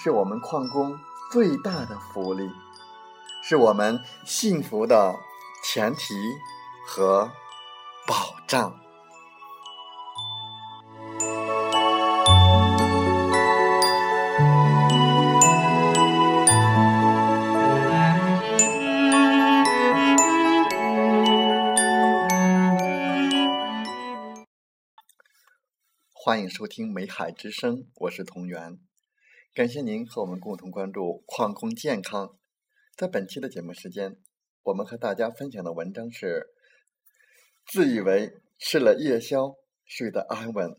是我们矿工最大的福利，是我们幸福的前提和保障。欢迎收听《美海之声》，我是同源。感谢您和我们共同关注矿工健康。在本期的节目时间，我们和大家分享的文章是：自以为吃了夜宵睡得安稳。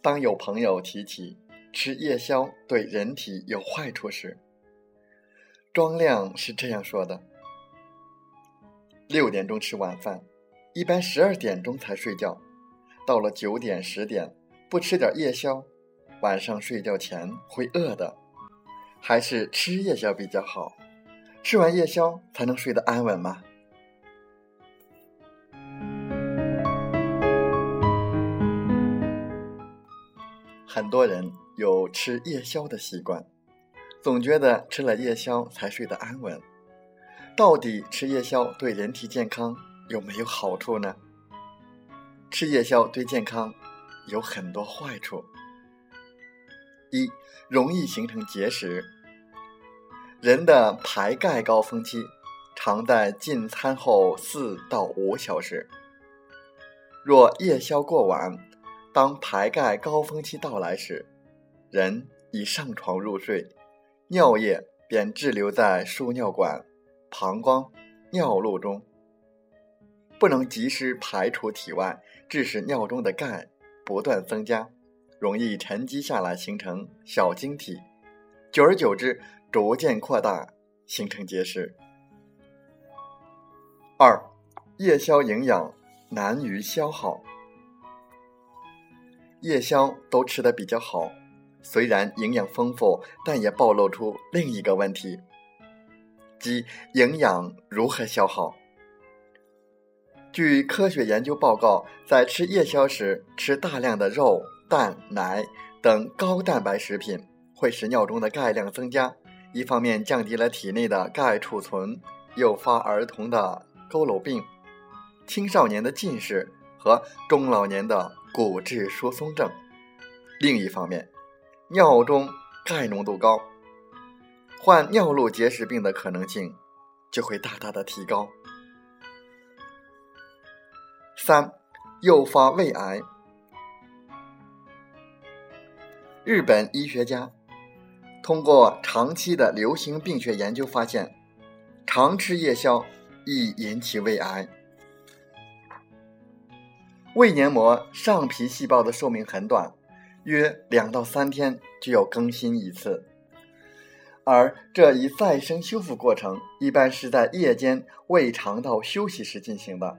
当有朋友提起，吃夜宵对人体有坏处时，庄亮是这样说的：六点钟吃晚饭，一般十二点钟才睡觉，到了九点十点不吃点夜宵，晚上睡觉前会饿的，还是吃夜宵比较好。吃完夜宵才能睡得安稳吗？很多人。有吃夜宵的习惯，总觉得吃了夜宵才睡得安稳。到底吃夜宵对人体健康有没有好处呢？吃夜宵对健康有很多坏处。一，容易形成结石。人的排钙高峰期常在进餐后四到五小时。若夜宵过晚，当排钙高峰期到来时，人一上床入睡，尿液便滞留在输尿管、膀胱、尿路中，不能及时排出体外，致使尿中的钙不断增加，容易沉积下来形成小晶体，久而久之逐渐扩大，形成结石。二，夜宵营养难于消耗，夜宵都吃的比较好。虽然营养丰富，但也暴露出另一个问题，即营养如何消耗。据科学研究报告，在吃夜宵时吃大量的肉、蛋、奶等高蛋白食品，会使尿中的钙量增加，一方面降低了体内的钙储存，诱发儿童的佝偻病、青少年的近视和中老年的骨质疏松症；另一方面，尿中钙浓度高，患尿路结石病的可能性就会大大的提高。三，诱发胃癌。日本医学家通过长期的流行病学研究发现，常吃夜宵易引起胃癌。胃黏膜上皮细胞的寿命很短。约两到三天就要更新一次，而这一再生修复过程一般是在夜间胃肠道休息时进行的。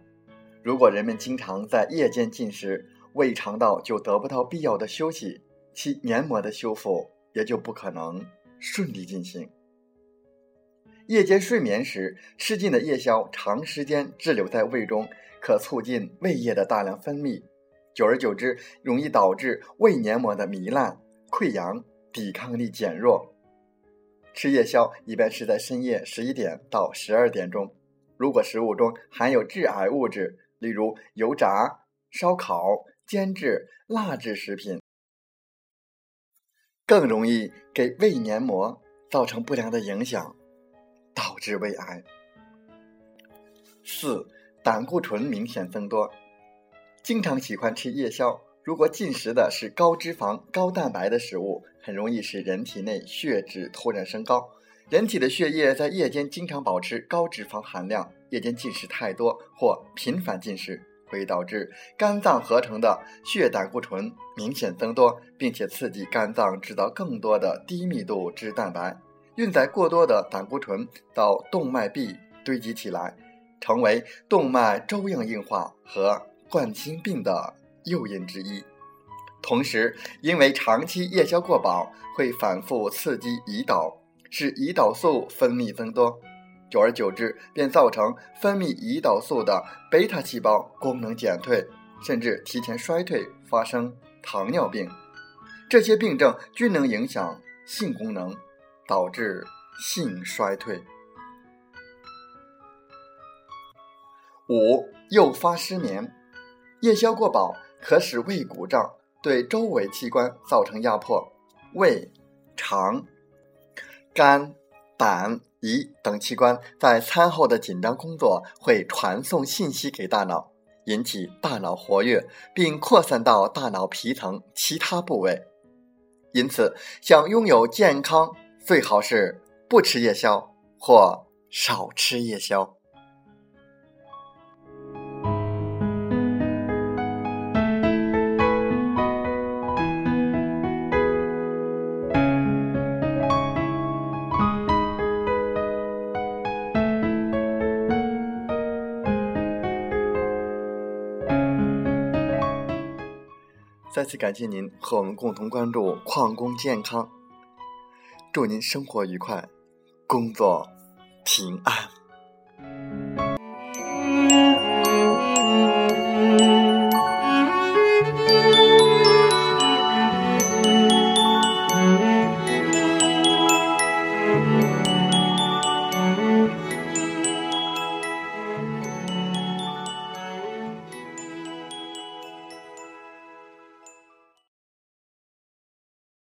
如果人们经常在夜间进食，胃肠道就得不到必要的休息，其黏膜的修复也就不可能顺利进行。夜间睡眠时吃进的夜宵长时间滞留在胃中，可促进胃液的大量分泌。久而久之，容易导致胃黏膜的糜烂、溃疡、抵抗力减弱。吃夜宵一般是在深夜十一点到十二点钟。如果食物中含有致癌物质，例如油炸、烧烤、煎制、蜡制食品，更容易给胃黏膜造成不良的影响，导致胃癌。四、胆固醇明显增多，经常喜欢吃夜宵。如果进食的是高脂肪、高蛋白的食物，很容易使人体内血脂突然升高。人体的血液在夜间经常保持高脂肪含量，夜间进食太多或频繁进食，会导致肝脏合成的血胆固醇明显增多，并且刺激肝脏制造更多的低密度脂蛋白。运载过多的胆固醇到动脉壁堆积起来，成为动脉粥样硬化和冠心病的。诱因之一，同时，因为长期夜宵过饱，会反复刺激胰岛，使胰岛素分泌增多，久而久之，便造成分泌胰岛素的贝塔细胞功能减退，甚至提前衰退，发生糖尿病。这些病症均能影响性功能，导致性衰退。五、诱发失眠，夜宵过饱。可使胃鼓胀，对周围器官造成压迫。胃、肠、肝、胆、胰等器官在餐后的紧张工作会传送信息给大脑，引起大脑活跃，并扩散到大脑皮层其他部位。因此，想拥有健康，最好是不吃夜宵或少吃夜宵。再次感谢您和我们共同关注矿工健康，祝您生活愉快，工作平安。